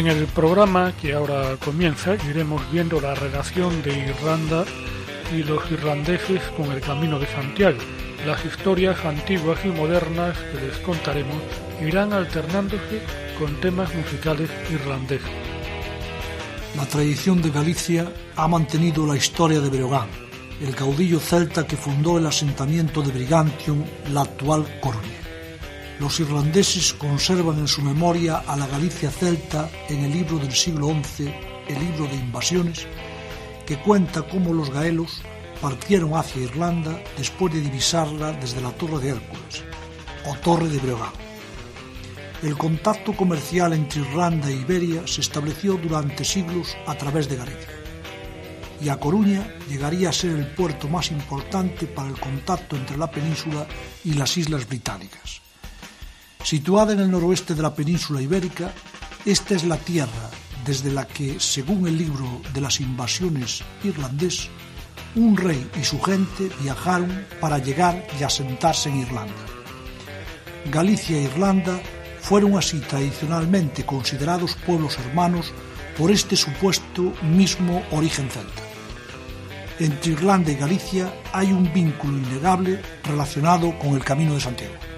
En el programa que ahora comienza iremos viendo la relación de Irlanda y los irlandeses con el Camino de Santiago. Las historias antiguas y modernas que les contaremos irán alternándose con temas musicales irlandeses. La tradición de Galicia ha mantenido la historia de Breogán, el caudillo celta que fundó el asentamiento de Brigantium, la actual Coruña. Los irlandeses conservan en su memoria a la Galicia celta en el libro del siglo XI, el libro de invasiones, que cuenta cómo los gaelos partieron hacia Irlanda después de divisarla desde la Torre de Hércules, o Torre de Breogán. El contacto comercial entre Irlanda e Iberia se estableció durante siglos a través de Galicia. Y a Coruña llegaría a ser el puerto más importante para el contacto entre la península y las islas británicas. Situada en el noroeste de la península ibérica, esta es la tierra desde la que, según el libro de las invasiones irlandés, un rey y su gente viajaron para llegar y asentarse en Irlanda. Galicia e Irlanda fueron así tradicionalmente considerados pueblos hermanos por este supuesto mismo origen celta. Entre Irlanda y Galicia hay un vínculo innegable relacionado con el Camino de Santiago.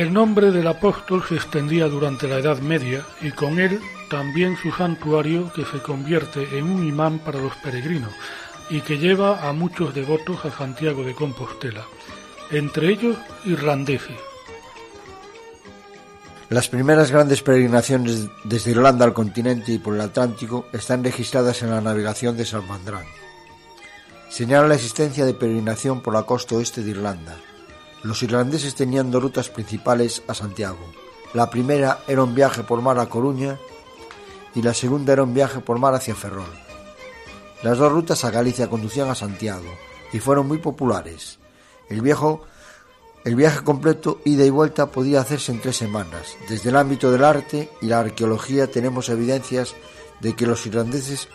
El nombre del apóstol se extendía durante la Edad Media y con él también su santuario que se convierte en un imán para los peregrinos y que lleva a muchos devotos a Santiago de Compostela, entre ellos irlandeses. Las primeras grandes peregrinaciones desde Irlanda al continente y por el Atlántico están registradas en la navegación de Salmandrán. Señala la existencia de peregrinación por la costa oeste de Irlanda, los irlandeses tenían dos rutas principales a Santiago. La primera era un viaje por mar a Coruña y la segunda era un viaje por mar hacia Ferrol. Las dos rutas a Galicia conducían a Santiago y fueron muy populares. El, viejo, el viaje completo, ida y vuelta, podía hacerse en tres semanas. Desde el ámbito del arte y la arqueología tenemos evidencias de que los irlandeses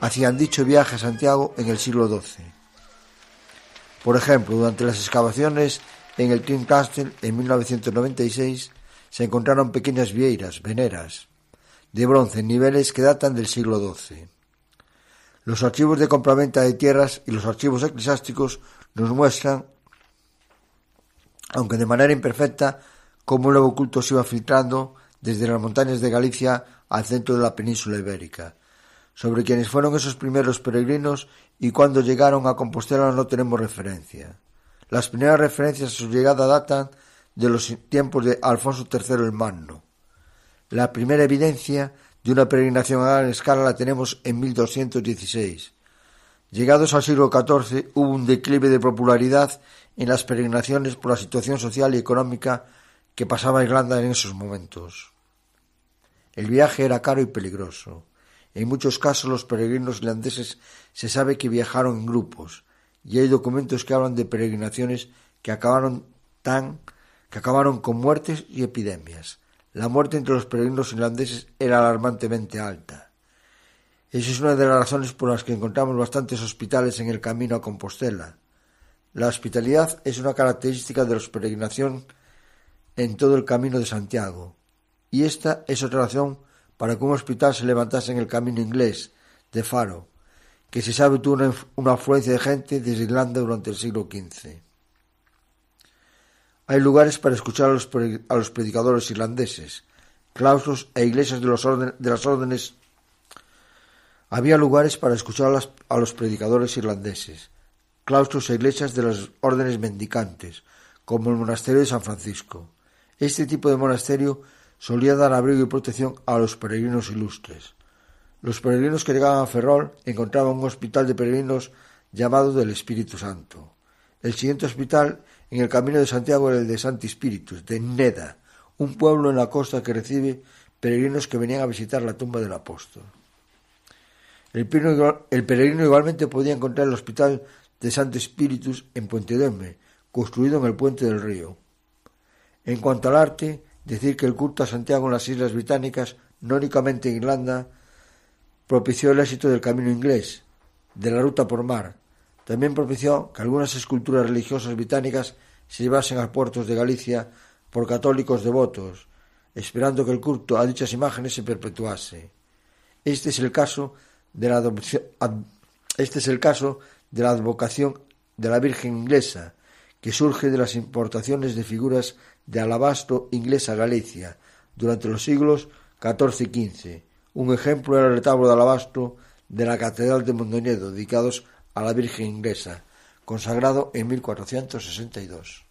hacían dicho viaje a Santiago en el siglo XII. Por ejemplo, durante las excavaciones en el King Castle en 1996 se encontraron pequeñas vieiras, veneras, de bronce en niveles que datan del siglo XII. Los archivos de compraventa de tierras y los archivos eclesiásticos nos muestran, aunque de manera imperfecta, cómo el nuevo culto se iba filtrando desde las montañas de Galicia al centro de la península ibérica, sobre quienes fueron esos primeros peregrinos y cuando llegaron a Compostela no tenemos referencia. Las primeras referencias a su llegada datan de los tiempos de Alfonso III el Magno. La primera evidencia de una peregrinación a gran escala la tenemos en 1216. Llegados al siglo XIV hubo un declive de popularidad en las peregrinaciones por la situación social y económica que pasaba Irlanda en esos momentos. El viaje era caro y peligroso. En muchos casos los peregrinos irlandeses se sabe que viajaron en grupos, y hay documentos que hablan de peregrinaciones que acabaron tan que acabaron con muertes y epidemias. La muerte entre los peregrinos irlandeses era alarmantemente alta. Esa es una de las razones por las que encontramos bastantes hospitales en el camino a Compostela. La hospitalidad es una característica de la peregrinación en todo el camino de Santiago, y esta es otra razón para que un hospital se levantase en el camino inglés de Faro, que se sabe tuvo una, afluencia de gente desde Irlanda durante el siglo XV. Hay lugares para escuchar a los, predicadores irlandeses, claustros e iglesias de, las órdenes. Había lugares para escuchar a, los predicadores irlandeses, claustros e iglesias de las órdenes mendicantes, como el monasterio de San Francisco. Este tipo de monasterio solía dar abrigo y protección a los peregrinos ilustres. Los peregrinos que llegaban a Ferrol encontraban un hospital de peregrinos llamado del Espíritu Santo. El siguiente hospital en el camino de Santiago era el de Santi Spiritus, de Neda, un pueblo en la costa que recibe peregrinos que venían a visitar la tumba del apóstol. El peregrino, igualmente podía encontrar el hospital de Santi Spiritus en Puente Dome, construido en el puente del río. En cuanto al arte, decir que el culto a Santiago en las Islas Británicas, no únicamente en Irlanda, propició el éxito del camino inglés, de la ruta por mar, también propició que algunas esculturas religiosas británicas se llevasen a puertos de Galicia por católicos devotos, esperando que el culto a dichas imágenes se perpetuase. Este es el caso de la este es el caso de la advocación de la Virgen inglesa, que surge de las importaciones de figuras de alabastro inglesa Galicia durante los siglos XIV y XV. Un ejemplo era el retablo de alabastro de la Catedral de Mondoñedo, dedicados a la Virgen inglesa, consagrado en 1462.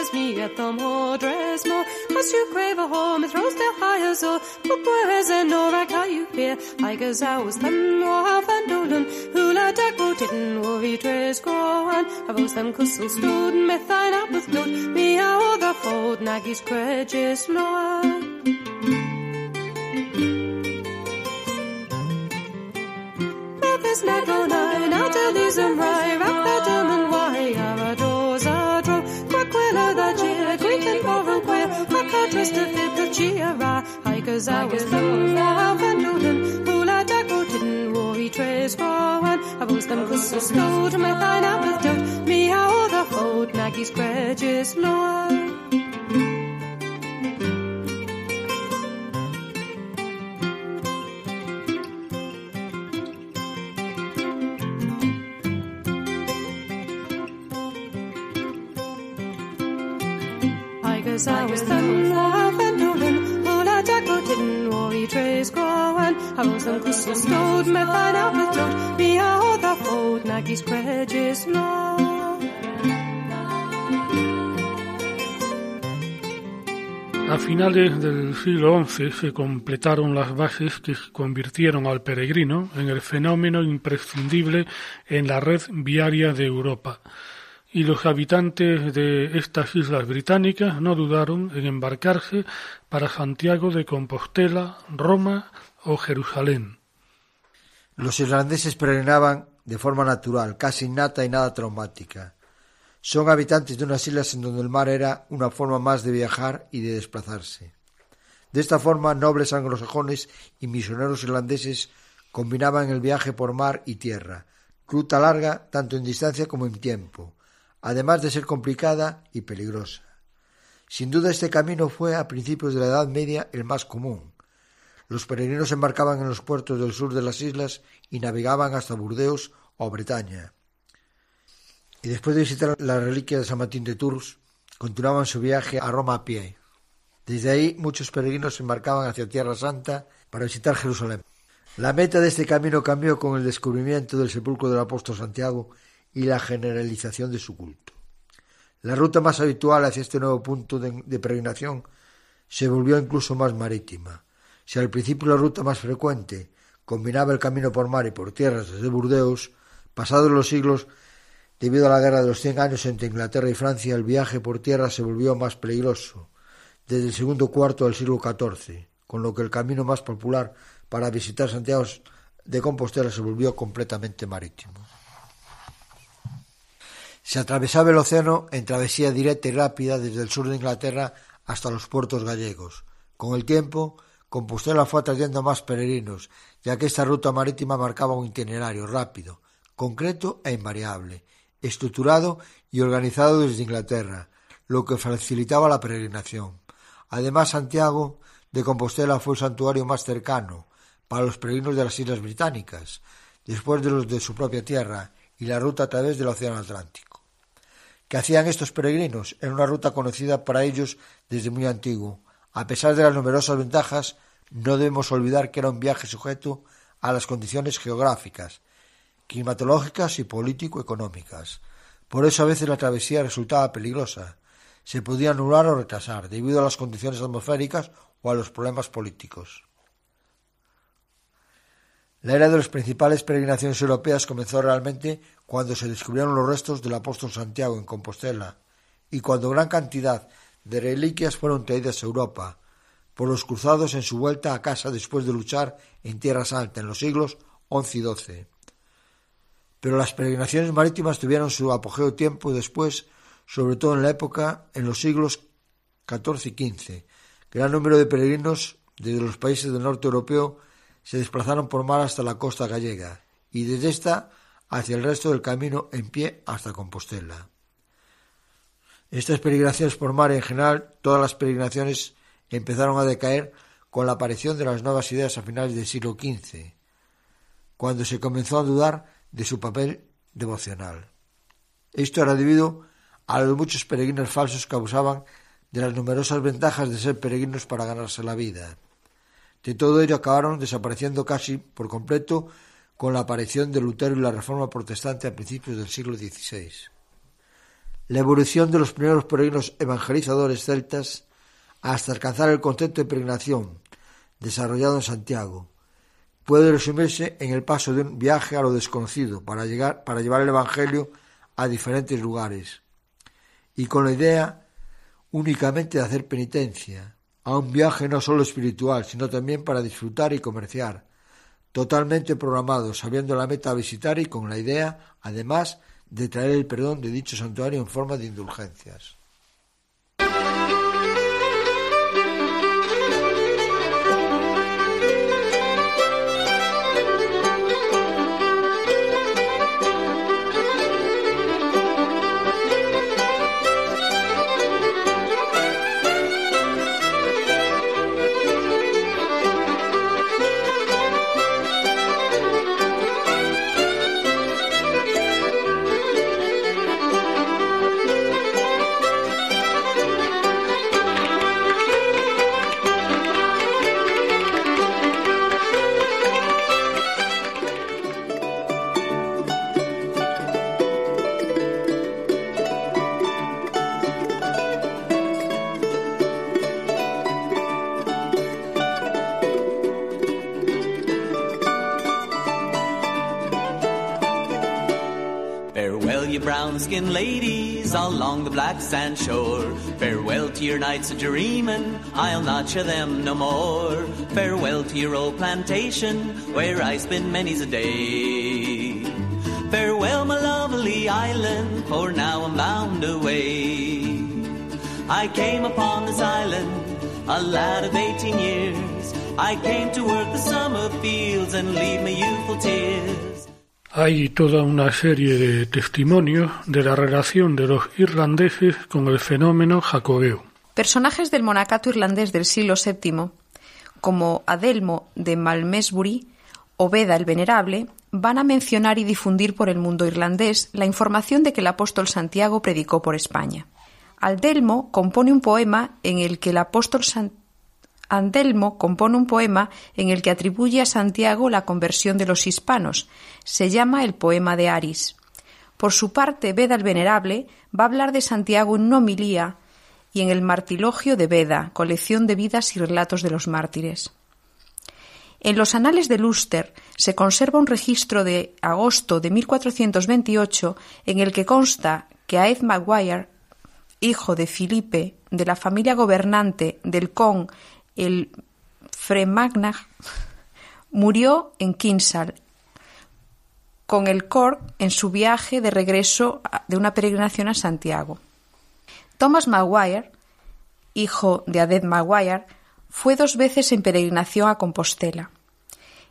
es mi odres mo As you crave a home it rose the higher so Put whereas an or how you fear I guess I was them or have and dolan Hula deco didn't or we dress go on I was them kusel stood me thine up with blood. Me out the fold naggy's prejudice noir Memphis, Nagona, and I'll tell these and right, Wrap that diamond the twist of it, the G.R.I. Hikers, I was low, love and loathing. Pull a jackal, didn't worry, trays for one. I was them crystal snow to my thine up with. Me, how the fold, Maggie's prejudice, Lord. A finales del siglo XI se completaron las bases que convirtieron al peregrino en el fenómeno imprescindible en la red viaria de Europa. Y los habitantes de estas islas británicas no dudaron en embarcarse para Santiago de Compostela, Roma o Jerusalén. Los irlandeses peregrinaban de forma natural, casi innata y nada traumática. Son habitantes de unas islas en donde el mar era una forma más de viajar y de desplazarse. De esta forma, nobles anglosajones y misioneros irlandeses combinaban el viaje por mar y tierra, ruta larga tanto en distancia como en tiempo, además de ser complicada y peligrosa. Sin duda este camino fue a principios de la Edad Media el más común. Los peregrinos embarcaban en los puertos del sur de las islas y navegaban hasta Burdeos o Bretaña. Y después de visitar la reliquia de San Martín de Tours, continuaban su viaje a Roma a pie. Desde ahí muchos peregrinos embarcaban hacia Tierra Santa para visitar Jerusalén. La meta de este camino cambió con el descubrimiento del sepulcro del apóstol Santiago y la generalización de su culto. La ruta más habitual hacia este nuevo punto de, peregrinación se volvió incluso más marítima. Si al principio la ruta más frecuente combinaba el camino por mar y por tierras desde Burdeos, pasados los siglos, debido a la guerra de los cien años entre Inglaterra y Francia, el viaje por tierra se volvió más peligroso desde el segundo cuarto del siglo XIV, con lo que el camino más popular para visitar Santiago de Compostela se volvió completamente marítimo. Se atravesaba el océano en travesía directa y rápida desde el sur de Inglaterra hasta los puertos gallegos. Con el tiempo, Compostela fue atrayendo más peregrinos, ya que esta ruta marítima marcaba un itinerario rápido, concreto e invariable, estructurado y organizado desde Inglaterra, lo que facilitaba la peregrinación. Además, Santiago de Compostela fue el santuario más cercano para los peregrinos de las Islas Británicas, después de los de su propia tierra y la ruta a través del Océano Atlántico. ¿Qué hacían estos peregrinos? Era una ruta conocida para ellos desde muy antiguo. A pesar de las numerosas ventajas, no debemos olvidar que era un viaje sujeto a las condiciones geográficas, climatológicas y político-económicas. Por eso a veces la travesía resultaba peligrosa. Se podía anular o retrasar debido a las condiciones atmosféricas o a los problemas políticos. La era de las principales peregrinaciones europeas comenzó realmente cuando se descubrieron los restos del apóstol Santiago en Compostela y cuando gran cantidad de reliquias fueron traídas a Europa por los cruzados en su vuelta a casa después de luchar en Tierra Santa en los siglos XI y XII. Pero las peregrinaciones marítimas tuvieron su apogeo tiempo después, sobre todo en la época en los siglos XIV y XV. Gran número de peregrinos desde los países del norte europeo se desplazaron por mar hasta la costa gallega y desde esta hacia el resto del camino en pie hasta Compostela. Estas peregrinaciones por mar en general, todas las peregrinaciones empezaron a decaer con la aparición de las nuevas ideas a finales del siglo XV, cuando se comenzó a dudar de su papel devocional. Esto era debido a los muchos peregrinos falsos que abusaban de las numerosas ventajas de ser peregrinos para ganarse la vida. De todo ello acabaron desapareciendo casi por completo con la aparición de Lutero y la Reforma Protestante a principios del siglo XVI. La evolución de los primeros peregrinos evangelizadores celtas hasta alcanzar el concepto de peregrinación desarrollado en Santiago. Puede resumirse en el paso de un viaje a lo desconocido para llegar para llevar el evangelio a diferentes lugares y con la idea únicamente de hacer penitencia, a un viaje no solo espiritual, sino también para disfrutar y comerciar, totalmente programado, sabiendo la meta a visitar y con la idea, además, de traer el perdón de dicho santuario en forma de indulgencias. Black sand shore. Farewell to your nights of dreaming, I'll not share them no more. Farewell to your old plantation, where I spend many's a day. Farewell, my lovely island, for now I'm bound away. I came upon this island, a lad of 18 years. I came to work the summer fields and leave my youthful tears. Hay toda una serie de testimonios de la relación de los irlandeses con el fenómeno jacobeo. Personajes del monacato irlandés del siglo VII, como Adelmo de Malmesbury o Beda el Venerable, van a mencionar y difundir por el mundo irlandés la información de que el apóstol Santiago predicó por España. Adelmo compone un poema en el que el apóstol Santiago Andelmo compone un poema en el que atribuye a Santiago la conversión de los hispanos. Se llama el Poema de Aris. Por su parte, Beda el Venerable va a hablar de Santiago en una homilía y en el Martilogio de Beda, colección de vidas y relatos de los mártires. En los anales de Luster se conserva un registro de agosto de 1428 en el que consta que Aed Maguire, hijo de Filipe, de la familia gobernante del con el Fremagnach, murió en Kinsale con el Cork en su viaje de regreso de una peregrinación a Santiago. Thomas Maguire, hijo de Adet Maguire, fue dos veces en peregrinación a Compostela.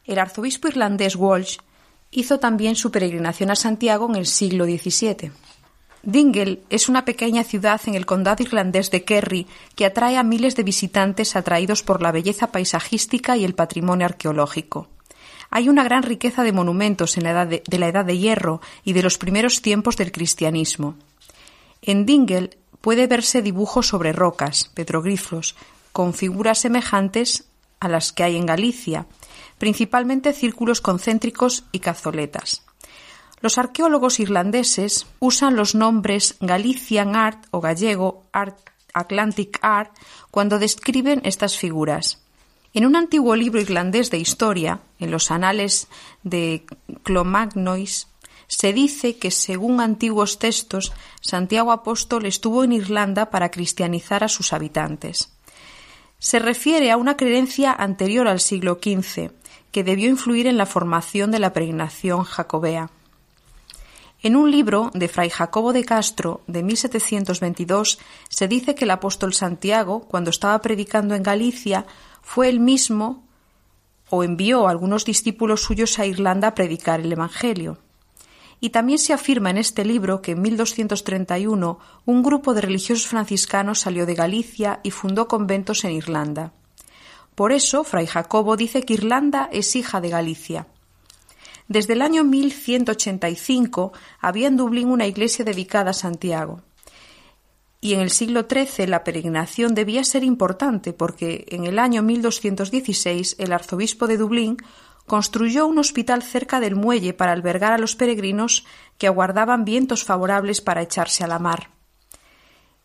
El arzobispo irlandés Walsh hizo también su peregrinación a Santiago en el siglo XVII. Dingle es una pequeña ciudad en el condado irlandés de Kerry que atrae a miles de visitantes atraídos por la belleza paisajística y el patrimonio arqueológico. Hay una gran riqueza de monumentos en la edad de, de la Edad de Hierro y de los primeros tiempos del cristianismo. En Dingle puede verse dibujos sobre rocas, petroglifos, con figuras semejantes a las que hay en Galicia, principalmente círculos concéntricos y cazoletas. Los arqueólogos irlandeses usan los nombres Galician Art o gallego Art, Atlantic Art cuando describen estas figuras. En un antiguo libro irlandés de historia, en los anales de Clomagnois, se dice que, según antiguos textos, Santiago Apóstol estuvo en Irlanda para cristianizar a sus habitantes. Se refiere a una creencia anterior al siglo XV, que debió influir en la formación de la peregrinación jacobea. En un libro de Fray Jacobo de Castro de 1722 se dice que el apóstol Santiago, cuando estaba predicando en Galicia, fue el mismo o envió a algunos discípulos suyos a Irlanda a predicar el Evangelio. Y también se afirma en este libro que en 1231 un grupo de religiosos franciscanos salió de Galicia y fundó conventos en Irlanda. Por eso, Fray Jacobo dice que Irlanda es hija de Galicia. Desde el año 1185 había en Dublín una iglesia dedicada a Santiago. Y en el siglo XIII la peregrinación debía ser importante porque en el año 1216 el arzobispo de Dublín construyó un hospital cerca del muelle para albergar a los peregrinos que aguardaban vientos favorables para echarse a la mar.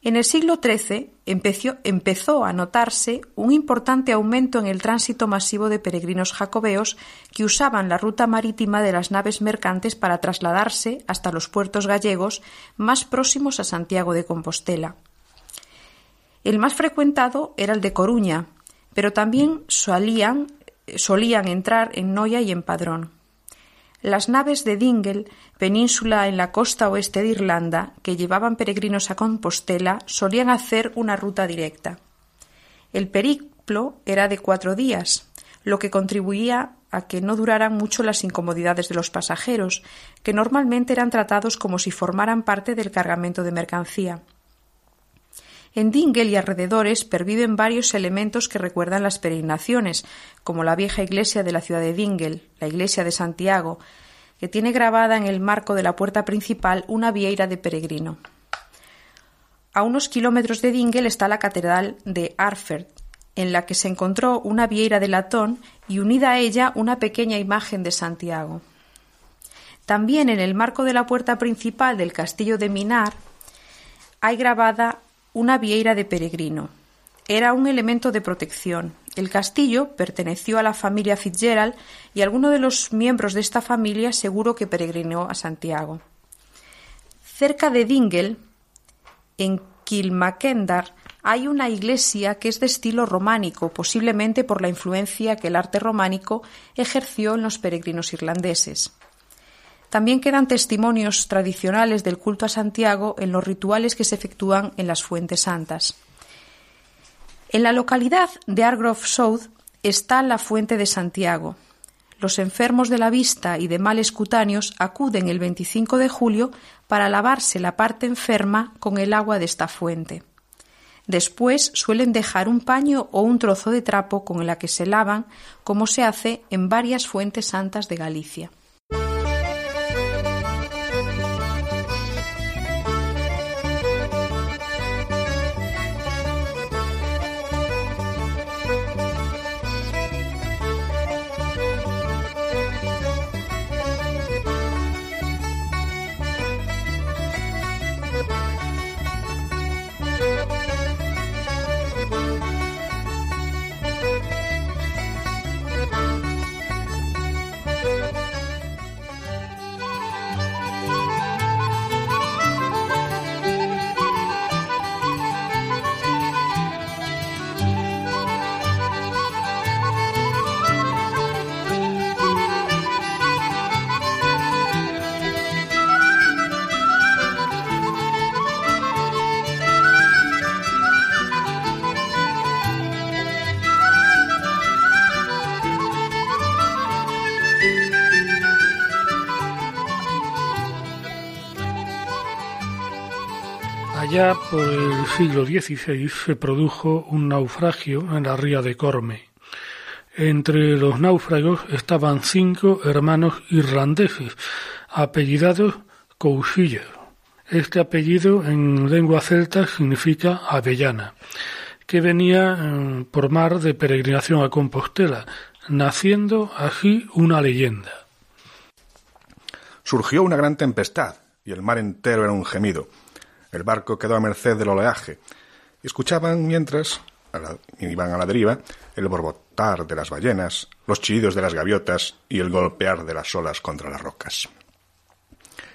En el siglo XIII empezó, a notarse un importante aumento en el tránsito masivo de peregrinos jacobeos que usaban la ruta marítima de las naves mercantes para trasladarse hasta los puertos gallegos más próximos a Santiago de Compostela. El más frecuentado era el de Coruña, pero también solían, solían entrar en Noya y en Padrón. Las naves de Dingle, península en la costa oeste de Irlanda, que llevaban peregrinos a Compostela, solían hacer una ruta directa. El periplo era de cuatro días, lo que contribuía a que no duraran mucho las incomodidades de los pasajeros, que normalmente eran tratados como si formaran parte del cargamento de mercancía. En Dingle y alrededores perviven varios elementos que recuerdan las peregrinaciones, como la vieja iglesia de la ciudad de Dingle, la iglesia de Santiago, que tiene grabada en el marco de la puerta principal una vieira de peregrino. A unos kilómetros de Dingle está la catedral de Arfert, en la que se encontró una vieira de latón y unida a ella una pequeña imagen de Santiago. También en el marco de la puerta principal del castillo de Minar hay grabada una vieira de peregrino. Era un elemento de protección. El castillo perteneció a la familia Fitzgerald y alguno de los miembros de esta familia seguro que peregrinó a Santiago. Cerca de Dingle, en Kilmacendar, hay una iglesia que es de estilo románico, posiblemente por la influencia que el arte románico ejerció en los peregrinos irlandeses. También quedan testimonios tradicionales del culto a Santiago en los rituales que se efectúan en las fuentes santas. En la localidad de Argrove South está la fuente de Santiago. Los enfermos de la vista y de males cutáneos acuden el 25 de julio para lavarse la parte enferma con el agua de esta fuente. Después suelen dejar un paño o un trozo de trapo con el que se lavan, como se hace en varias fuentes santas de Galicia. Allá por el siglo XVI se produjo un naufragio en la ría de Corme. Entre los náufragos estaban cinco hermanos irlandeses, apellidados Cousillas. Este apellido en lengua celta significa avellana, que venía eh, por mar de peregrinación a Compostela, naciendo así una leyenda. Surgió una gran tempestad y el mar entero era un gemido. El barco quedó a merced del oleaje. Escuchaban mientras iban a la deriva el borbotar de las ballenas, los chillidos de las gaviotas y el golpear de las olas contra las rocas.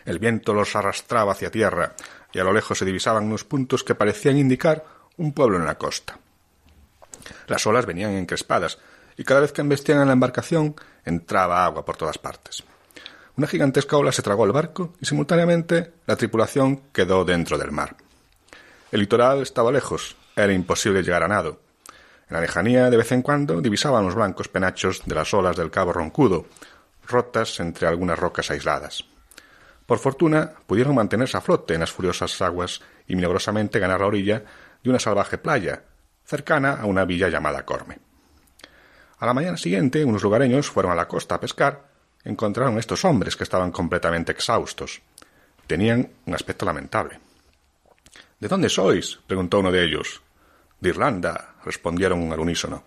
El viento los arrastraba hacia tierra y a lo lejos se divisaban unos puntos que parecían indicar un pueblo en la costa. Las olas venían encrespadas y cada vez que embestían en la embarcación entraba agua por todas partes. Una gigantesca ola se tragó el barco y simultáneamente la tripulación quedó dentro del mar. El litoral estaba lejos, era imposible llegar a nado. En la lejanía, de vez en cuando, divisaban los blancos penachos de las olas del cabo Roncudo, rotas entre algunas rocas aisladas. Por fortuna, pudieron mantenerse a flote en las furiosas aguas y milagrosamente ganar la orilla de una salvaje playa, cercana a una villa llamada Corme. A la mañana siguiente, unos lugareños fueron a la costa a pescar encontraron estos hombres que estaban completamente exhaustos. Tenían un aspecto lamentable. ¿De dónde sois? preguntó uno de ellos. De Irlanda, respondieron al unísono.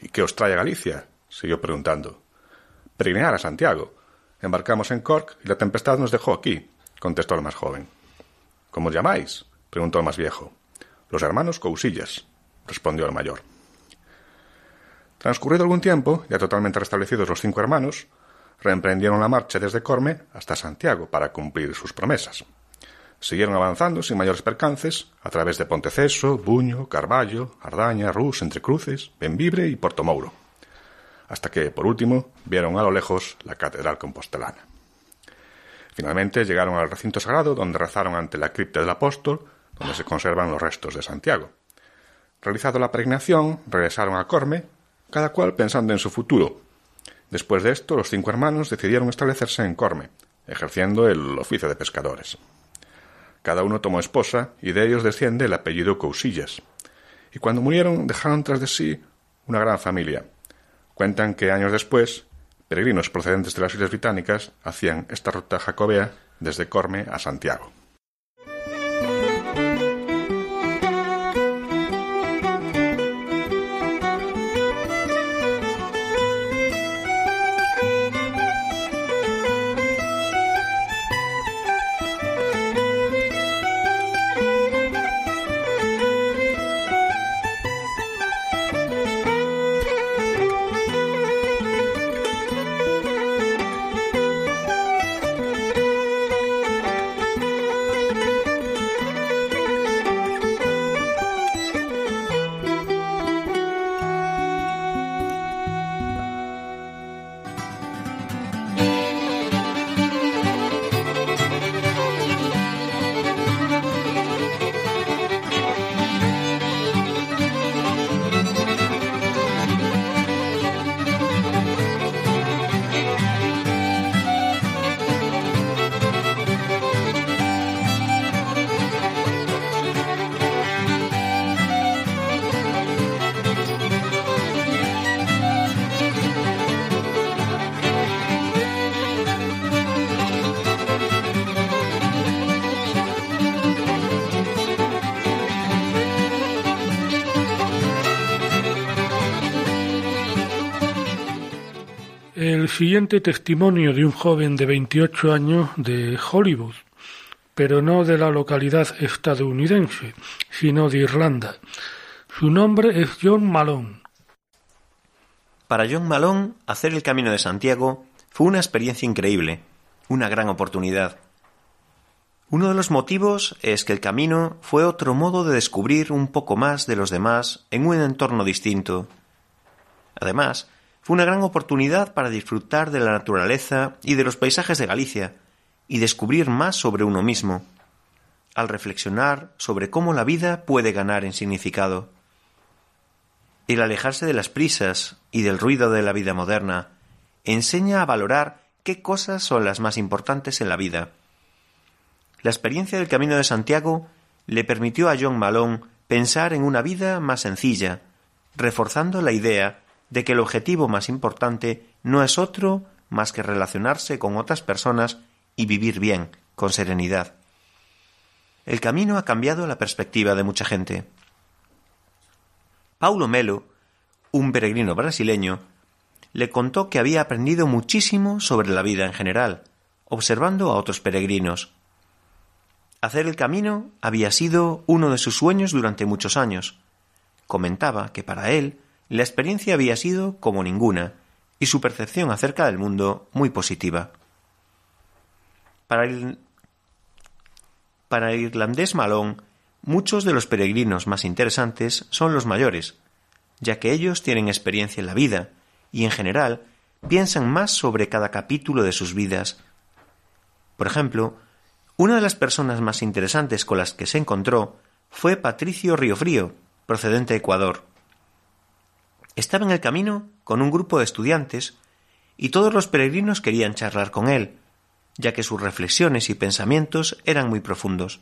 ¿Y qué os trae a Galicia? siguió preguntando. Peregrinar a Santiago. Embarcamos en Cork y la tempestad nos dejó aquí, contestó el más joven. ¿Cómo os llamáis? preguntó el más viejo. Los hermanos Cousillas, respondió el mayor. Transcurrido algún tiempo, ya totalmente restablecidos los cinco hermanos, reemprendieron la marcha desde Corme hasta Santiago para cumplir sus promesas. Siguieron avanzando sin mayores percances a través de Ponteceso, Buño, Carballo, Ardaña, Rus, Entre Cruces, Benvibre y Portomouro, hasta que, por último, vieron a lo lejos la catedral compostelana. Finalmente llegaron al recinto sagrado donde rezaron ante la cripta del apóstol, donde se conservan los restos de Santiago. Realizado la pregnación, regresaron a Corme, cada cual pensando en su futuro, Después de esto, los cinco hermanos decidieron establecerse en Corme, ejerciendo el oficio de pescadores. Cada uno tomó esposa y de ellos desciende el apellido Cousillas. Y cuando murieron dejaron tras de sí una gran familia. Cuentan que años después, peregrinos procedentes de las Islas Británicas hacían esta ruta jacobea desde Corme a Santiago. Siguiente testimonio de un joven de 28 años de Hollywood, pero no de la localidad estadounidense, sino de Irlanda. Su nombre es John Malone. Para John Malone, hacer el Camino de Santiago fue una experiencia increíble, una gran oportunidad. Uno de los motivos es que el camino fue otro modo de descubrir un poco más de los demás en un entorno distinto. Además, fue una gran oportunidad para disfrutar de la naturaleza y de los paisajes de Galicia y descubrir más sobre uno mismo, al reflexionar sobre cómo la vida puede ganar en significado. El alejarse de las prisas y del ruido de la vida moderna enseña a valorar qué cosas son las más importantes en la vida. La experiencia del Camino de Santiago le permitió a John Malone pensar en una vida más sencilla, reforzando la idea de que el objetivo más importante no es otro más que relacionarse con otras personas y vivir bien, con serenidad. El camino ha cambiado la perspectiva de mucha gente. Paulo Melo, un peregrino brasileño, le contó que había aprendido muchísimo sobre la vida en general, observando a otros peregrinos. Hacer el camino había sido uno de sus sueños durante muchos años. Comentaba que para él la experiencia había sido como ninguna y su percepción acerca del mundo muy positiva. Para el, irlandés malón, muchos de los peregrinos más interesantes son los mayores, ya que ellos tienen experiencia en la vida y en general piensan más sobre cada capítulo de sus vidas. Por ejemplo, una de las personas más interesantes con las que se encontró fue Patricio Riofrío, procedente de Ecuador. Estaba en el camino con un grupo de estudiantes y todos los peregrinos querían charlar con él, ya que sus reflexiones y pensamientos eran muy profundos.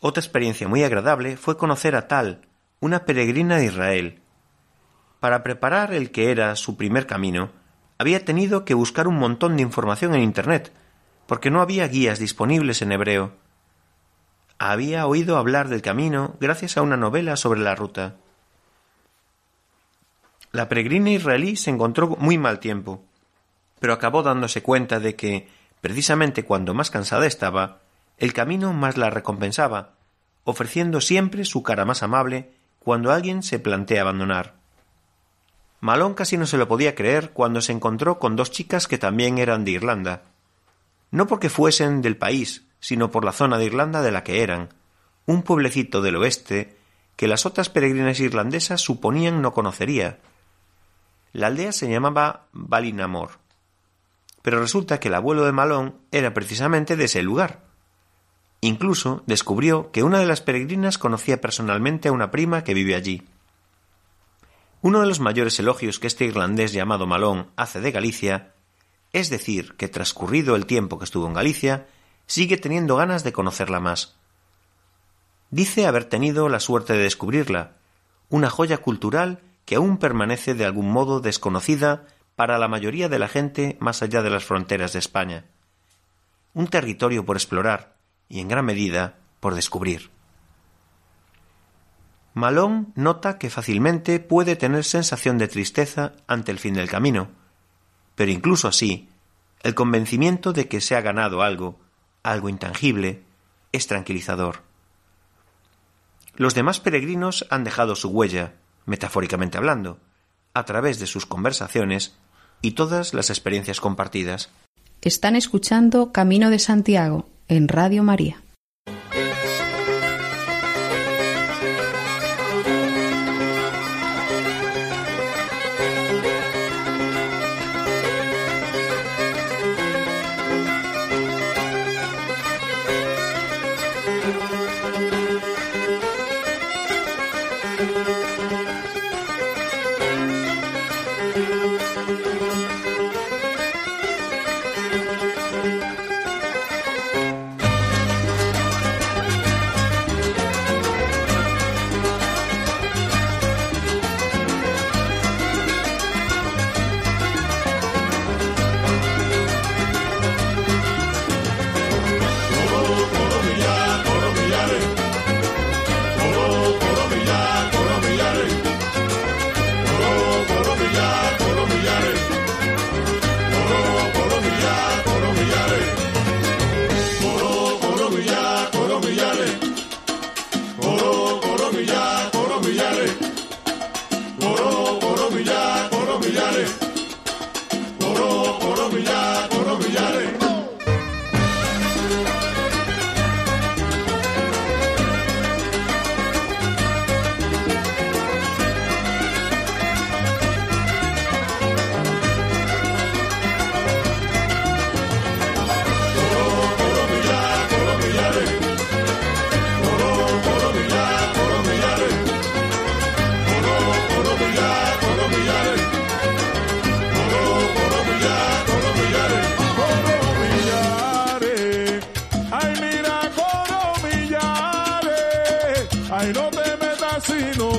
Otra experiencia muy agradable fue conocer a Tal, una peregrina de Israel, para preparar el que era su primer camino, había tenido que buscar un montón de información en Internet, porque no había guías disponibles en hebreo. Había oído hablar del camino gracias a una novela sobre la ruta. La peregrina israelí se encontró muy mal tiempo, pero acabó dándose cuenta de que, precisamente cuando más cansada estaba, el camino más la recompensaba, ofreciendo siempre su cara más amable cuando alguien se plantea abandonar. Malón casi no se lo podía creer cuando se encontró con dos chicas que también eran de Irlanda. No porque fuesen del país, sino por la zona de Irlanda de la que eran, un pueblecito del oeste que las otras peregrinas irlandesas suponían no conocería. La aldea se llamaba Ballinamore, pero resulta que el abuelo de Malón era precisamente de ese lugar. Incluso descubrió que una de las peregrinas conocía personalmente a una prima que vive allí. Uno de los mayores elogios que este irlandés llamado Malón hace de Galicia es decir que transcurrido el tiempo que estuvo en Galicia, sigue teniendo ganas de conocerla más. Dice haber tenido la suerte de descubrirla, una joya cultural que aún permanece de algún modo desconocida para la mayoría de la gente más allá de las fronteras de España. Un territorio por explorar y en gran medida por descubrir. Malón nota que fácilmente puede tener sensación de tristeza ante el fin del camino, pero incluso así, el convencimiento de que se ha ganado algo, algo intangible, es tranquilizador. Los demás peregrinos han dejado su huella, metafóricamente hablando, a través de sus conversaciones y todas las experiencias compartidas. Están escuchando Camino de Santiago en Radio María.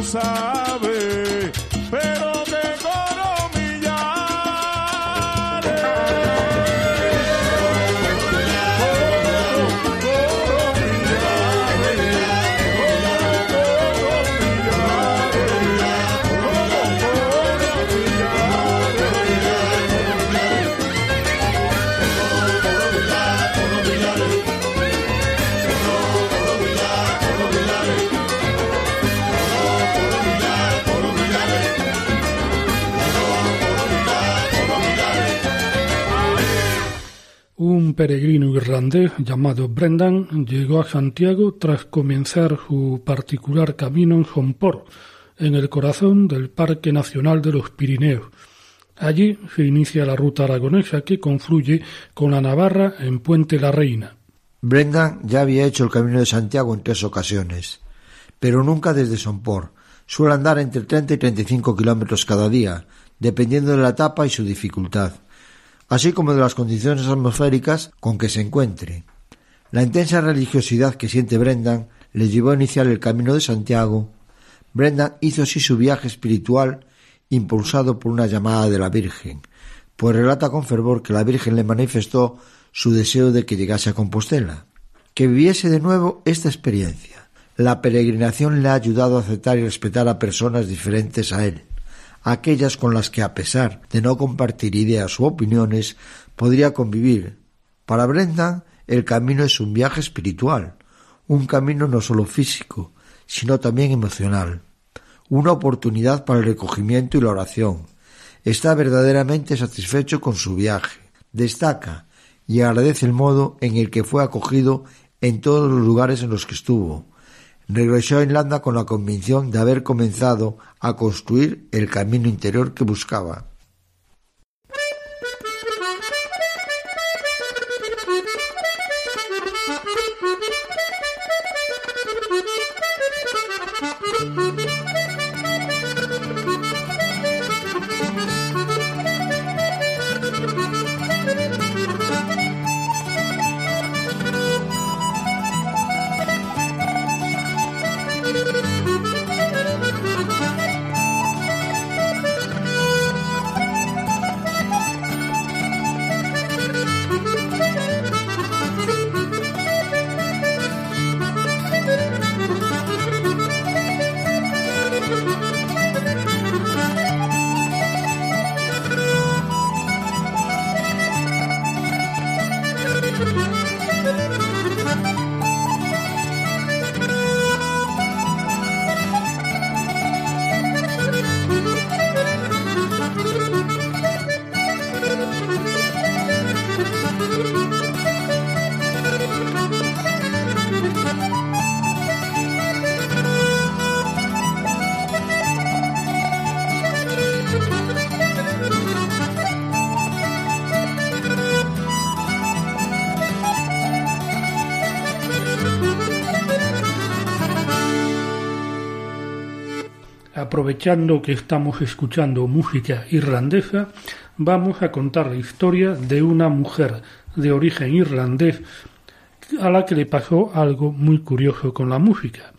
Sabe, peregrino irlandés llamado Brendan llegó a Santiago tras comenzar su particular camino en Sompor, en el corazón del Parque Nacional de los Pirineos. Allí se inicia la ruta aragonesa que confluye con la Navarra en Puente la Reina. Brendan ya había hecho el camino de Santiago en tres ocasiones, pero nunca desde Sompor. Suele andar entre 30 y 35 kilómetros cada día, dependiendo de la etapa y su dificultad así como de las condiciones atmosféricas con que se encuentre. La intensa religiosidad que siente Brendan le llevó a iniciar el camino de Santiago. Brendan hizo así su viaje espiritual impulsado por una llamada de la Virgen, pues relata con fervor que la Virgen le manifestó su deseo de que llegase a Compostela, que viviese de nuevo esta experiencia. La peregrinación le ha ayudado a aceptar y respetar a personas diferentes a él, aquellas con las que a pesar de no compartir ideas u opiniones podría convivir. Para Brenda el camino es un viaje espiritual, un camino no solo físico, sino también emocional, una oportunidad para el recogimiento y la oración. Está verdaderamente satisfecho con su viaje, destaca y agradece el modo en el que fue acogido en todos los lugares en los que estuvo, regresó a Irlanda con la convicción de haber comenzado a construir el camino interior que buscaba. Aprovechando que estamos escuchando música irlandesa, vamos a contar la historia de una mujer de origen irlandés a la que le pasó algo muy curioso con la música.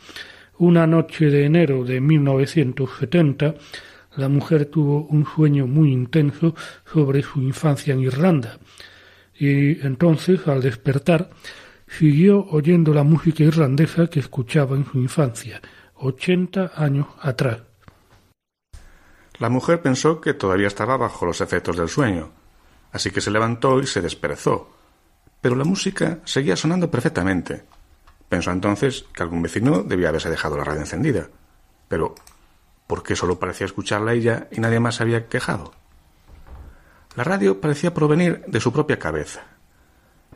Una noche de enero de 1970, la mujer tuvo un sueño muy intenso sobre su infancia en Irlanda y entonces, al despertar, siguió oyendo la música irlandesa que escuchaba en su infancia, ochenta años atrás. La mujer pensó que todavía estaba bajo los efectos del sueño, así que se levantó y se desperezó. Pero la música seguía sonando perfectamente. Pensó entonces que algún vecino debía haberse dejado la radio encendida. Pero, ¿por qué solo parecía escucharla ella y nadie más se había quejado? La radio parecía provenir de su propia cabeza,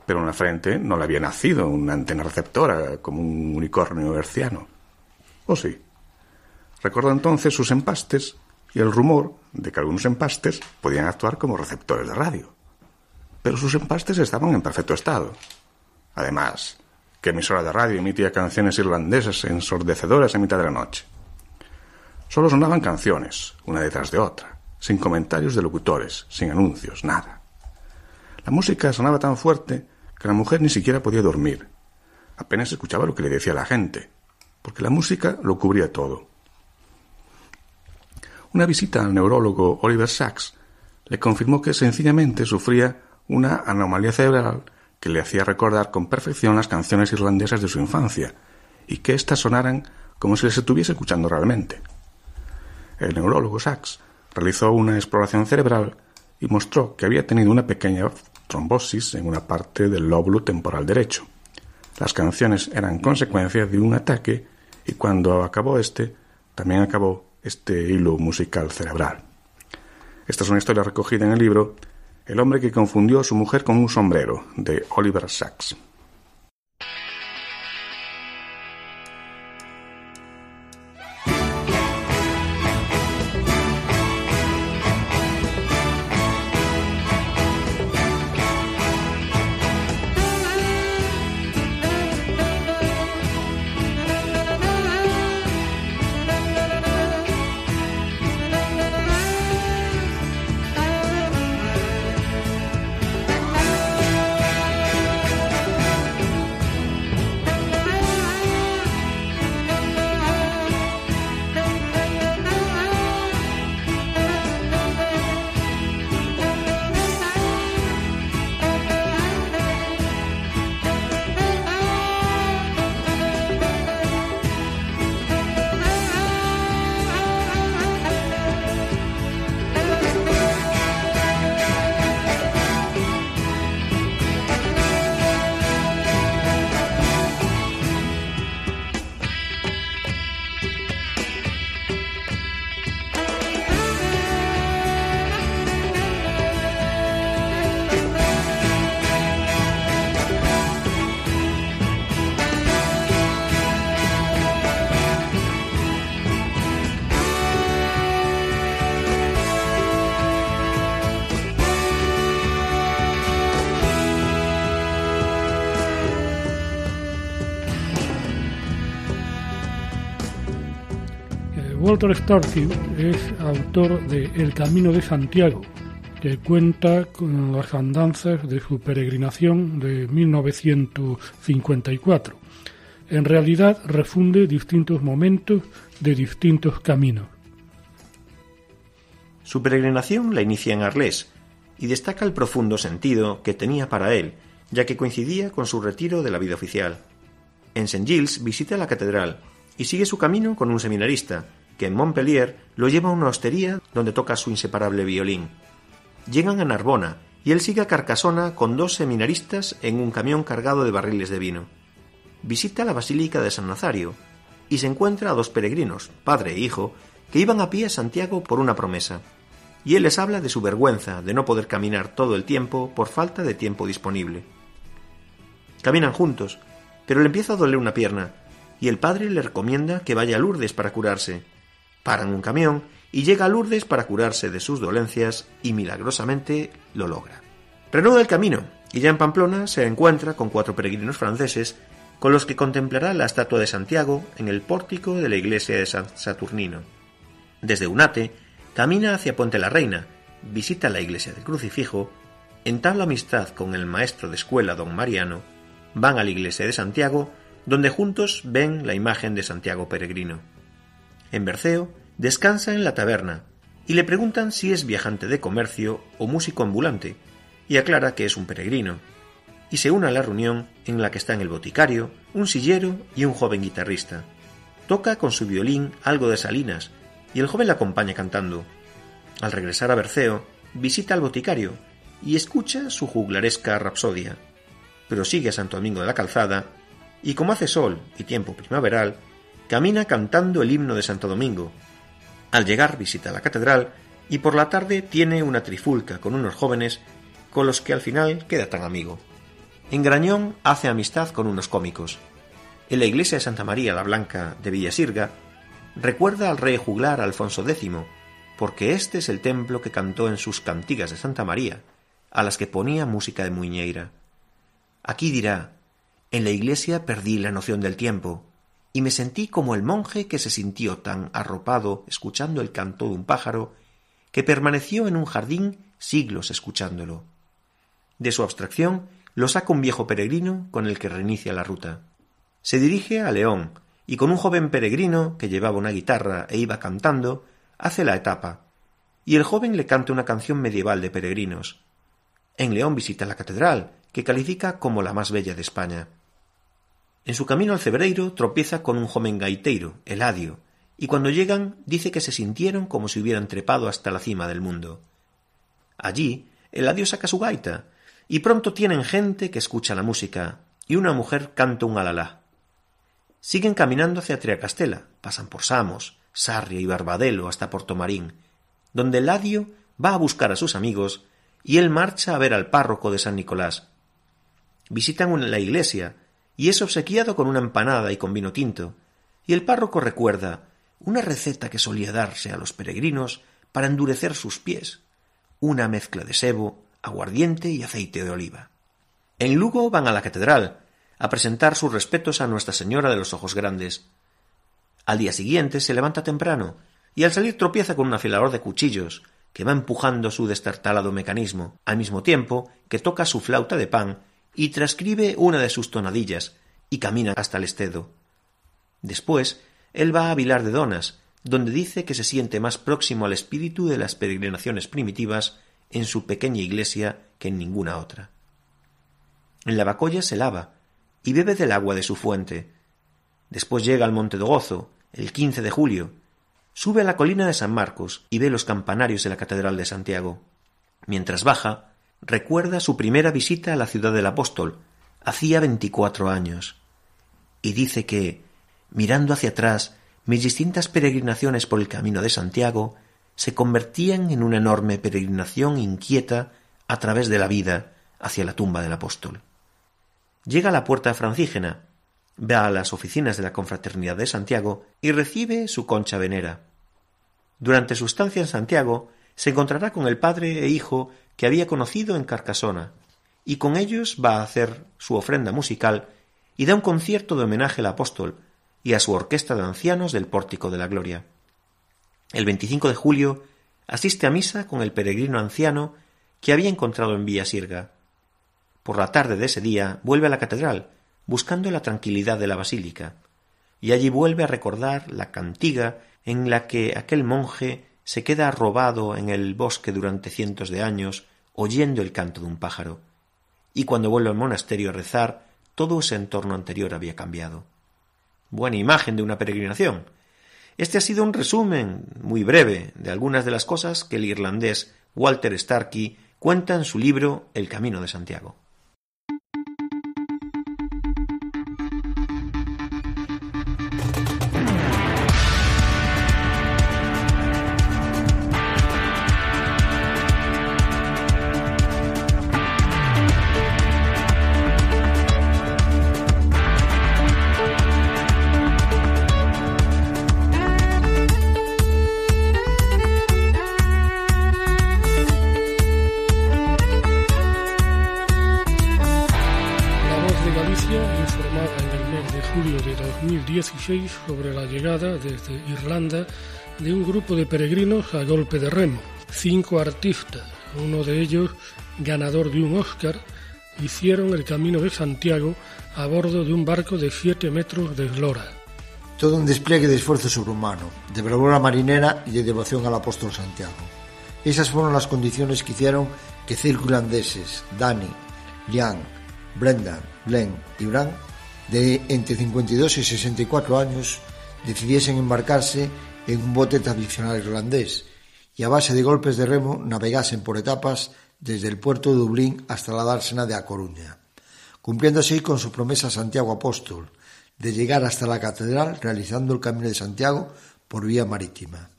pero en la frente no le había nacido una antena receptora como un unicornio herciano. ¿O sí? Recordó entonces sus empastes y el rumor de que algunos empastes podían actuar como receptores de radio. Pero sus empastes estaban en perfecto estado. Además, ¿qué emisora de radio emitía canciones irlandesas ensordecedoras en mitad de la noche? Solo sonaban canciones, una detrás de otra, sin comentarios de locutores, sin anuncios, nada. La música sonaba tan fuerte que la mujer ni siquiera podía dormir. Apenas escuchaba lo que le decía la gente, porque la música lo cubría todo. Una visita al neurólogo Oliver Sacks le confirmó que sencillamente sufría una anomalía cerebral que le hacía recordar con perfección las canciones irlandesas de su infancia y que éstas sonaran como si les estuviese escuchando realmente. El neurólogo Sachs realizó una exploración cerebral y mostró que había tenido una pequeña trombosis en una parte del lóbulo temporal derecho. Las canciones eran consecuencia de un ataque y cuando acabó este, también acabó este hilo musical cerebral. Esta es una historia recogida en el libro El hombre que confundió a su mujer con un sombrero, de Oliver Sacks. Walter Starkey es autor de El Camino de Santiago, que cuenta con las andanzas de su peregrinación de 1954. En realidad refunde distintos momentos de distintos caminos. Su peregrinación la inicia en Arles y destaca el profundo sentido que tenía para él, ya que coincidía con su retiro de la vida oficial. En St. Gilles visita la catedral y sigue su camino con un seminarista, que en Montpellier lo lleva a una hostería donde toca su inseparable violín. Llegan a Narbona y él sigue a Carcasona con dos seminaristas en un camión cargado de barriles de vino. Visita la Basílica de San Nazario y se encuentra a dos peregrinos, padre e hijo, que iban a pie a Santiago por una promesa. Y él les habla de su vergüenza de no poder caminar todo el tiempo por falta de tiempo disponible. Caminan juntos, pero le empieza a doler una pierna, y el padre le recomienda que vaya a Lourdes para curarse, paran un camión y llega a Lourdes para curarse de sus dolencias y milagrosamente lo logra. Renuda el camino y ya en Pamplona se encuentra con cuatro peregrinos franceses con los que contemplará la estatua de Santiago en el pórtico de la iglesia de San Saturnino. Desde Unate camina hacia Puente la Reina, visita la iglesia del Crucifijo, entabla amistad con el maestro de escuela don Mariano, van a la iglesia de Santiago, donde juntos ven la imagen de Santiago peregrino en Berceo, descansa en la taberna y le preguntan si es viajante de comercio o músico ambulante, y aclara que es un peregrino, y se une a la reunión en la que están el boticario, un sillero y un joven guitarrista. Toca con su violín algo de Salinas, y el joven la acompaña cantando. Al regresar a Berceo, visita al boticario y escucha su juglaresca rapsodia. Pero sigue a Santo Domingo de la Calzada, y como hace sol y tiempo primaveral, camina cantando el himno de Santo Domingo. Al llegar visita la catedral y por la tarde tiene una trifulca con unos jóvenes con los que al final queda tan amigo. En Grañón hace amistad con unos cómicos. En la iglesia de Santa María la Blanca de Villasirga recuerda al rey juglar Alfonso X, porque este es el templo que cantó en sus cantigas de Santa María, a las que ponía música de muñeira. Aquí dirá, en la iglesia perdí la noción del tiempo, y me sentí como el monje que se sintió tan arropado escuchando el canto de un pájaro que permaneció en un jardín siglos escuchándolo. De su abstracción lo saca un viejo peregrino con el que reinicia la ruta. Se dirige a León y con un joven peregrino que llevaba una guitarra e iba cantando, hace la etapa, y el joven le canta una canción medieval de peregrinos. En León visita la catedral, que califica como la más bella de España. En su camino al Cebreiro tropieza con un joven gaiteiro, Eladio, y cuando llegan dice que se sintieron como si hubieran trepado hasta la cima del mundo. Allí, Eladio saca su gaita, y pronto tienen gente que escucha la música, y una mujer canta un alalá. Siguen caminando hacia Triacastela, pasan por Samos, Sarria y Barbadelo hasta Portomarín, donde Eladio va a buscar a sus amigos y él marcha a ver al párroco de San Nicolás. Visitan la iglesia y es obsequiado con una empanada y con vino tinto, y el párroco recuerda una receta que solía darse a los peregrinos para endurecer sus pies, una mezcla de sebo, aguardiente y aceite de oliva. En Lugo van a la catedral a presentar sus respetos a Nuestra Señora de los Ojos Grandes. Al día siguiente se levanta temprano y al salir tropieza con un afilador de cuchillos que va empujando su destartalado mecanismo, al mismo tiempo que toca su flauta de pan y transcribe una de sus tonadillas y camina hasta el estedo. Después, él va a Vilar de Donas, donde dice que se siente más próximo al espíritu de las peregrinaciones primitivas en su pequeña iglesia que en ninguna otra. En la Bacolla se lava y bebe del agua de su fuente. Después llega al Monte de Gozo, el 15 de julio, sube a la colina de San Marcos y ve los campanarios de la Catedral de Santiago. Mientras baja, recuerda su primera visita a la ciudad del apóstol, hacía veinticuatro años, y dice que, mirando hacia atrás, mis distintas peregrinaciones por el camino de Santiago se convertían en una enorme peregrinación inquieta a través de la vida hacia la tumba del apóstol. Llega a la puerta francígena, va a las oficinas de la Confraternidad de Santiago y recibe su concha venera. Durante su estancia en Santiago se encontrará con el padre e hijo que había conocido en Carcasona, y con ellos va a hacer su ofrenda musical y da un concierto de homenaje al apóstol y a su orquesta de ancianos del Pórtico de la Gloria. El 25 de julio asiste a misa con el peregrino anciano que había encontrado en Villa Sirga. Por la tarde de ese día vuelve a la catedral, buscando la tranquilidad de la basílica, y allí vuelve a recordar la cantiga en la que aquel monje se queda robado en el bosque durante cientos de años, oyendo el canto de un pájaro, y cuando vuelve al monasterio a rezar, todo ese entorno anterior había cambiado. Buena imagen de una peregrinación, este ha sido un resumen muy breve de algunas de las cosas que el irlandés Walter Starkey cuenta en su libro El Camino de Santiago. Sobre la llegada desde Irlanda de un grupo de peregrinos a golpe de remo. Cinco artistas, uno de ellos ganador de un Oscar, hicieron el camino de Santiago a bordo de un barco de 7 metros de eslora. Todo un despliegue de esfuerzo sobrehumano, de bravura marinera y de devoción al apóstol Santiago. Esas fueron las condiciones que hicieron que cinco irlandeses, Dani, Lian, Brendan, Glenn y Bran de entre 52 y 64 años decidiesen embarcarse en un bote tradicional irlandés y a base de golpes de remo navegasen por etapas desde el puerto de Dublín hasta la dársena de A Coruña, cumpliendo así con su promesa a Santiago Apóstol de llegar hasta la catedral realizando el Camino de Santiago por vía marítima.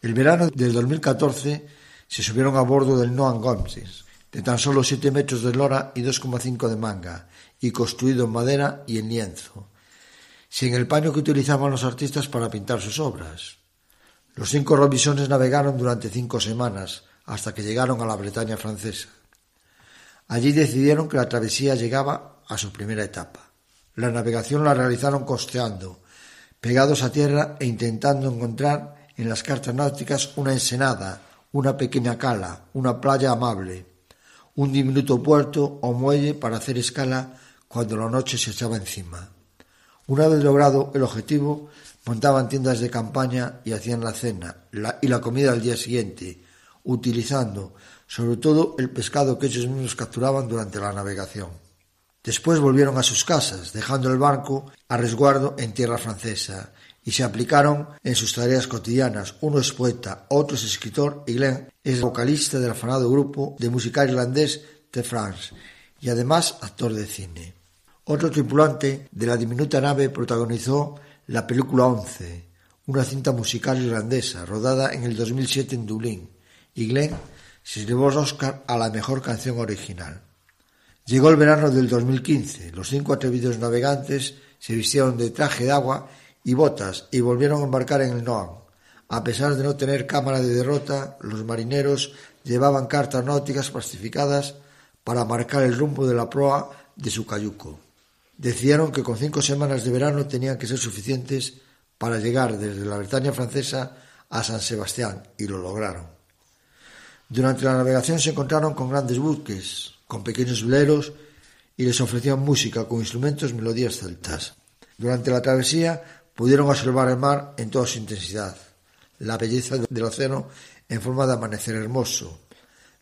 El verano del 2014 se subieron a bordo del Noam Gomez, de tan solo 7 metros de lora y 2,5 de manga, y construido en madera y en lienzo, sin el paño que utilizaban los artistas para pintar sus obras. Los cinco Robisones navegaron durante cinco semanas hasta que llegaron a la Bretaña francesa. Allí decidieron que la travesía llegaba a su primera etapa. La navegación la realizaron costeando, pegados a tierra e intentando encontrar en las cartas náuticas una ensenada, una pequeña cala, una playa amable, un diminuto puerto o muelle para hacer escala cuando la noche se echaba encima. Una vez logrado el objetivo, montaban tiendas de campaña y hacían la cena y la comida al día siguiente, utilizando sobre todo el pescado que ellos mismos capturaban durante la navegación. Después volvieron a sus casas, dejando el barco a resguardo en tierra francesa, y se aplicaron en sus tareas cotidianas. Uno es poeta, otro es escritor y Glenn es vocalista del afanado grupo de musical irlandés The France y además actor de cine. Otro tripulante de la diminuta nave protagonizó la película Once, una cinta musical irlandesa rodada en el 2007 en Dublín, y Glenn se llevó el Oscar a la mejor canción original. Llegó el verano del 2015. Los cinco atrevidos navegantes se vistieron de traje de agua y botas y volvieron a embarcar en el Noam. A pesar de no tener cámara de derrota, los marineros llevaban cartas náuticas plastificadas para marcar el rumbo de la proa de su cayuco. Decidieron que con cinco semanas de verano tenían que ser suficientes para llegar desde la Bretaña francesa a San Sebastián y lo lograron. Durante la navegación se encontraron con grandes buques, con pequeños veleros y les ofrecían música con instrumentos y melodías celtas. Durante la travesía pudieron observar el mar en toda su intensidad, la belleza del océano en forma de amanecer hermoso,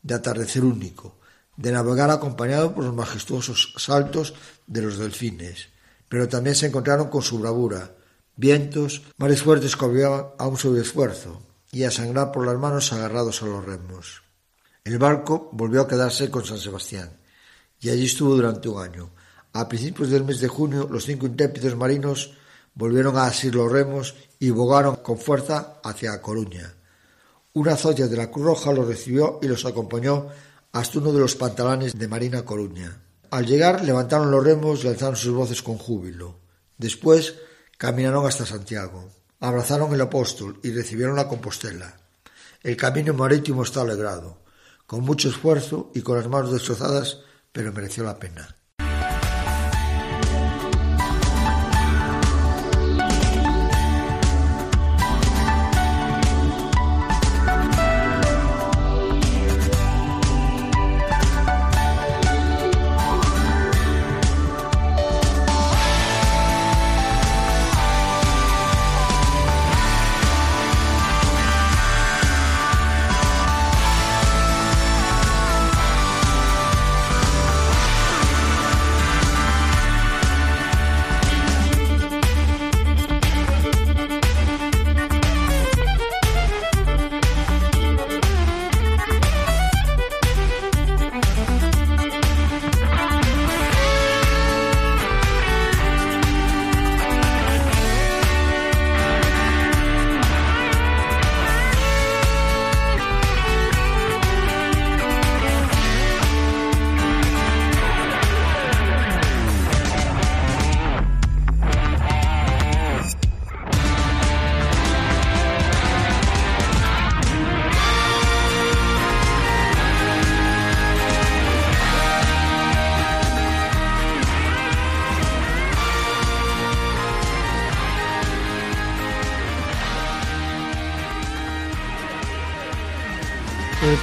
de atardecer único, de navegar acompañado por los majestuosos saltos de los delfines, pero también se encontraron con su bravura, vientos, mares fuertes que obligaban a un sobreesfuerzo y a sangrar por las manos agarrados a los remos. El barco volvió a quedarse con San Sebastián y allí estuvo durante un año. A principios del mes de junio, los cinco intrépidos marinos volvieron a asir los remos y bogaron con fuerza hacia Coruña. Una zoya de la Cruz Roja los recibió y los acompañó hasta uno de los pantalones de Marina Coruña. Al llegar levantaron los remos y alzaron sus voces con júbilo. Después caminaron hasta Santiago. Abrazaron el apóstol y recibieron la Compostela. El camino marítimo está alegrado, con mucho esfuerzo y con las manos destrozadas, pero mereció la pena.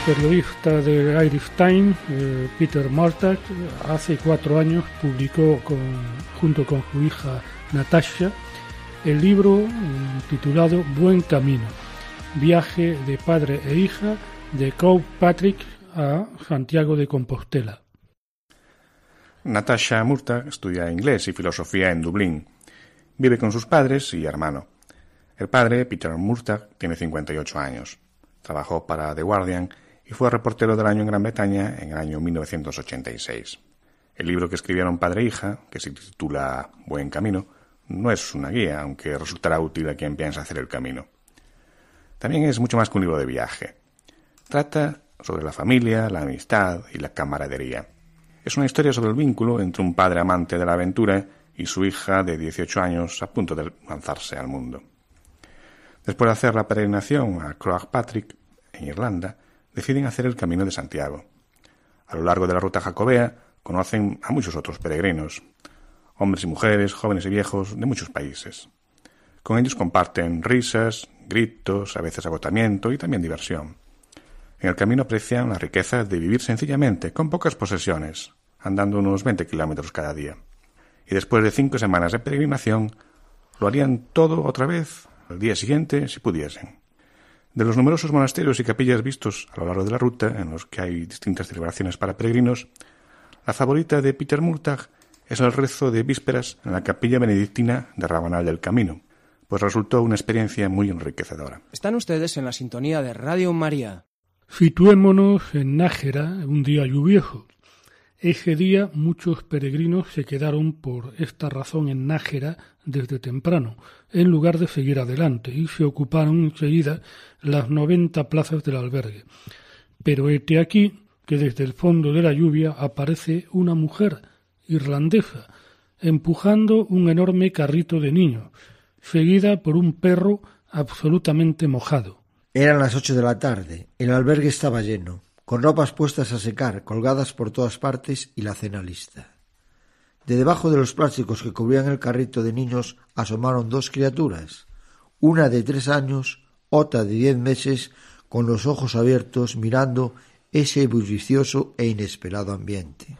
Periodista de Irish Times, eh, Peter Martak, hace cuatro años publicó junto con su hija Natasha el libro mm, titulado Buen Camino, viaje de padre e hija de Patrick a Santiago de Compostela. Natasha Murtagh estudia inglés y filosofía en Dublín. Vive con sus padres y hermano. El padre, Peter Murtagh, tiene 58 años. Trabajó para The Guardian y fue reportero del año en Gran Bretaña en el año 1986. El libro que escribieron padre e hija, que se titula Buen Camino, no es una guía, aunque resultará útil a quien piensa hacer el camino. También es mucho más que un libro de viaje. Trata sobre la familia, la amistad y la camaradería. Es una historia sobre el vínculo entre un padre amante de la aventura y su hija de 18 años a punto de lanzarse al mundo. Después de hacer la peregrinación a Croagh Patrick, en Irlanda, deciden hacer el Camino de Santiago. A lo largo de la ruta jacobea conocen a muchos otros peregrinos, hombres y mujeres, jóvenes y viejos, de muchos países. Con ellos comparten risas, gritos, a veces agotamiento y también diversión. En el camino aprecian la riqueza de vivir sencillamente, con pocas posesiones, andando unos 20 kilómetros cada día. Y después de cinco semanas de peregrinación, lo harían todo otra vez al día siguiente si pudiesen. De los numerosos monasterios y capillas vistos a lo largo de la ruta, en los que hay distintas celebraciones para peregrinos, la favorita de Peter Murtagh es el rezo de vísperas en la capilla benedictina de Rabanal del Camino, pues resultó una experiencia muy enriquecedora. Están ustedes en la sintonía de Radio María. Situémonos en Nájera, un día lluvioso. Ese día muchos peregrinos se quedaron por esta razón en Nájera desde temprano, en lugar de seguir adelante, y se ocuparon enseguida las noventa plazas del albergue. Pero hete aquí que desde el fondo de la lluvia aparece una mujer irlandesa, empujando un enorme carrito de niños, seguida por un perro absolutamente mojado. Eran las ocho de la tarde. El albergue estaba lleno, con ropas puestas a secar, colgadas por todas partes y la cena lista. De debajo de los plásticos que cubrían el carrito de niños asomaron dos criaturas, una de tres años, otra de diez meses, con los ojos abiertos mirando ese bullicioso e inesperado ambiente.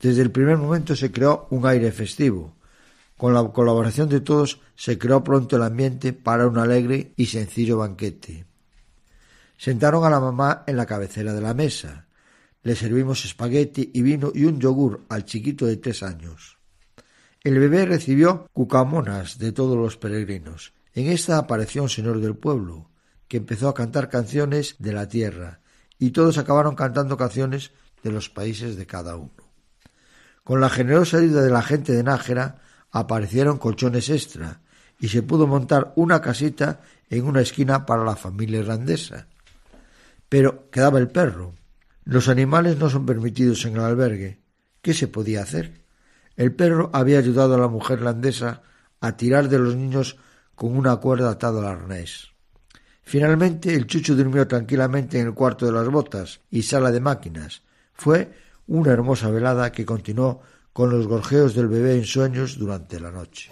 Desde el primer momento se creó un aire festivo. Con la colaboración de todos se creó pronto el ambiente para un alegre y sencillo banquete. Sentaron a la mamá en la cabecera de la mesa. Le servimos espagueti y vino y un yogur al chiquito de tres años. El bebé recibió cucamonas de todos los peregrinos. En esta apareció un señor del pueblo, que empezó a cantar canciones de la tierra, y todos acabaron cantando canciones de los países de cada uno. Con la generosa ayuda de la gente de Nájera aparecieron colchones extra y se pudo montar una casita en una esquina para la familia irlandesa. Pero quedaba el perro. Los animales no son permitidos en el albergue. ¿Qué se podía hacer? El perro había ayudado a la mujer irlandesa a tirar de los niños con una cuerda atada al arnés. Finalmente el chucho durmió tranquilamente en el cuarto de las botas y sala de máquinas. Fue una hermosa velada que continuó con los gorjeos del bebé en sueños durante la noche.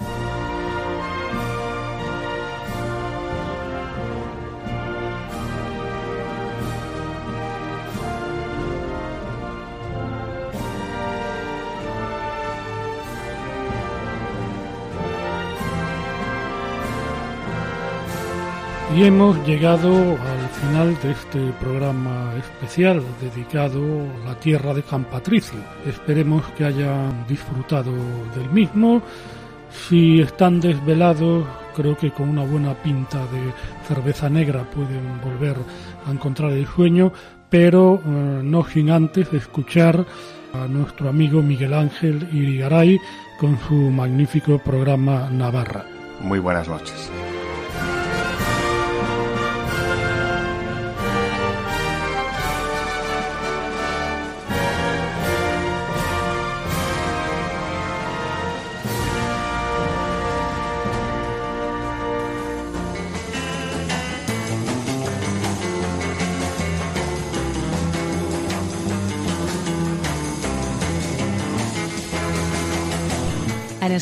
Y hemos llegado al final de este programa especial dedicado a la tierra de San Patricio. Esperemos que hayan disfrutado del mismo. Si están desvelados, creo que con una buena pinta de cerveza negra pueden volver a encontrar el sueño, pero eh, no sin antes escuchar a nuestro amigo Miguel Ángel Irigaray con su magnífico programa Navarra. Muy buenas noches.